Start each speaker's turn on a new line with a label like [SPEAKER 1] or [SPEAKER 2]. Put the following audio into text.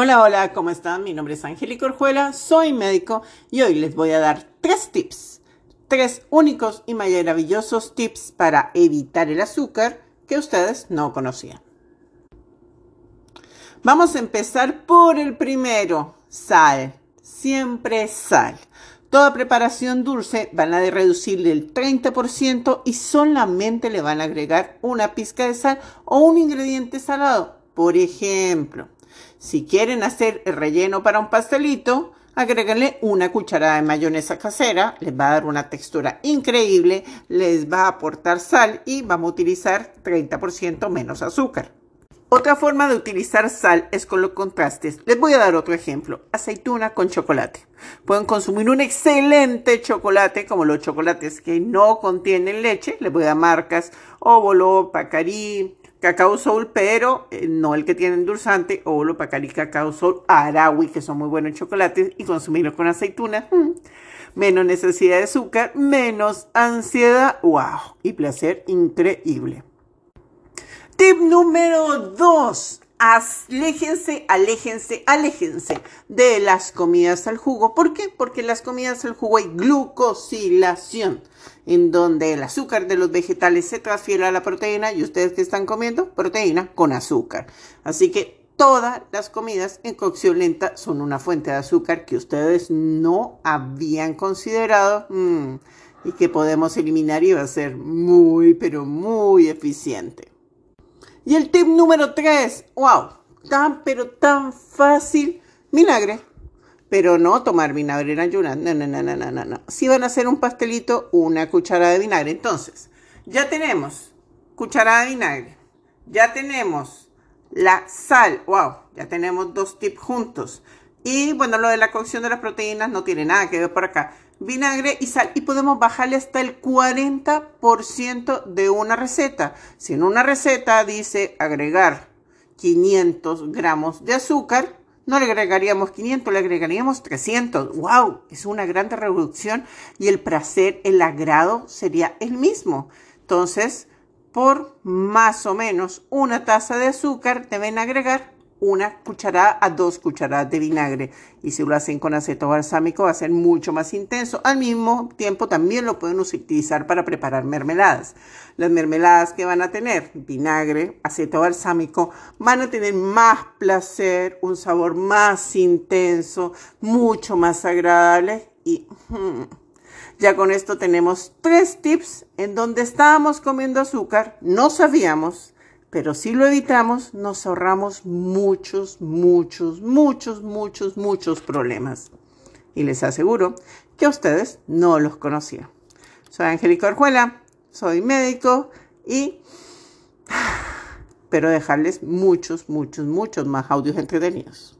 [SPEAKER 1] Hola, hola, ¿cómo están? Mi nombre es Angélica Orjuela, soy médico y hoy les voy a dar tres tips, tres únicos y maravillosos tips para evitar el azúcar que ustedes no conocían. Vamos a empezar por el primero, sal, siempre sal. Toda preparación dulce van a reducirle el 30% y solamente le van a agregar una pizca de sal o un ingrediente salado. Por ejemplo, si quieren hacer el relleno para un pastelito, agréguenle una cucharada de mayonesa casera, les va a dar una textura increíble, les va a aportar sal y vamos a utilizar 30% menos azúcar. Otra forma de utilizar sal es con los contrastes. Les voy a dar otro ejemplo. Aceituna con chocolate. Pueden consumir un excelente chocolate como los chocolates que no contienen leche. Les voy a dar marcas Óvolo, Pacarí, Cacao Soul, pero eh, no el que tiene endulzante, o Pacari Cacao Soul, Arawi, que son muy buenos chocolates, y consumirlos con aceituna. Mm. Menos necesidad de azúcar, menos ansiedad, wow, y placer increíble. Tip número 2. Aléjense, aléjense, aléjense de las comidas al jugo. ¿Por qué? Porque en las comidas al jugo hay glucosilación, en donde el azúcar de los vegetales se transfiere a la proteína y ustedes que están comiendo proteína con azúcar. Así que todas las comidas en cocción lenta son una fuente de azúcar que ustedes no habían considerado mm, y que podemos eliminar y va a ser muy, pero muy eficiente. Y el tip número 3, wow, tan pero tan fácil, vinagre. Pero no tomar vinagre en ayunas, no, no, no, no, no, no. Si van a hacer un pastelito, una cucharada de vinagre. Entonces, ya tenemos cucharada de vinagre, ya tenemos la sal, wow, ya tenemos dos tips juntos. Y bueno, lo de la cocción de las proteínas no tiene nada que ver por acá vinagre y sal y podemos bajarle hasta el 40% de una receta. Si en una receta dice agregar 500 gramos de azúcar, no le agregaríamos 500, le agregaríamos 300. ¡Wow! Es una gran reducción y el placer, el agrado sería el mismo. Entonces, por más o menos una taza de azúcar deben agregar una cucharada a dos cucharadas de vinagre. Y si lo hacen con aceto balsámico va a ser mucho más intenso. Al mismo tiempo también lo pueden utilizar para preparar mermeladas. Las mermeladas que van a tener vinagre, aceto balsámico, van a tener más placer, un sabor más intenso, mucho más agradable y... Hmm, ya con esto tenemos tres tips en donde estábamos comiendo azúcar, no sabíamos, pero si lo evitamos, nos ahorramos muchos, muchos, muchos, muchos, muchos problemas. Y les aseguro que ustedes no los conocía. Soy Angélica Orjuela, soy médico y... Pero dejarles muchos, muchos, muchos más audios entretenidos.